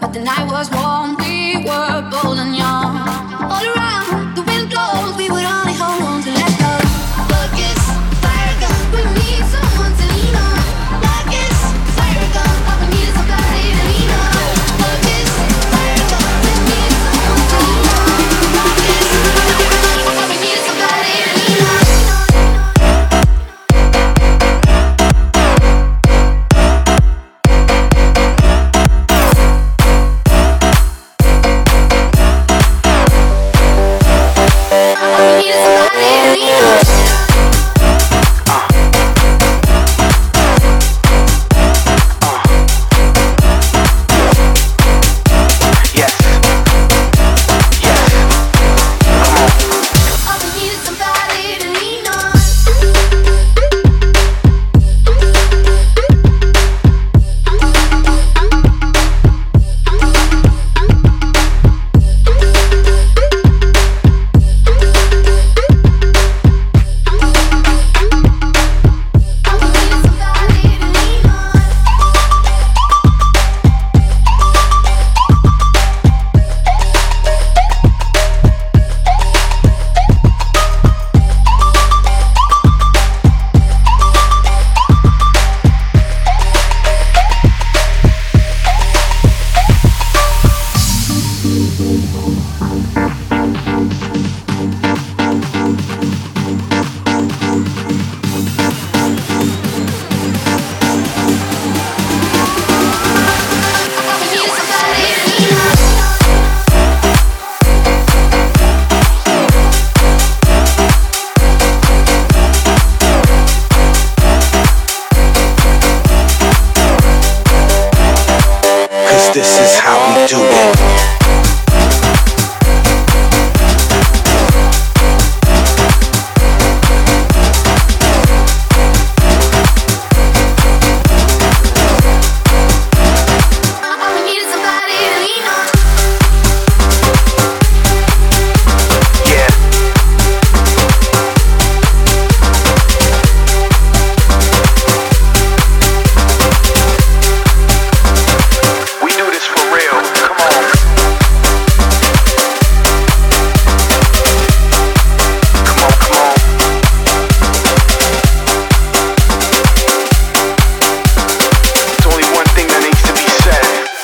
but the night was warm.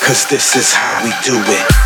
This is how we do it.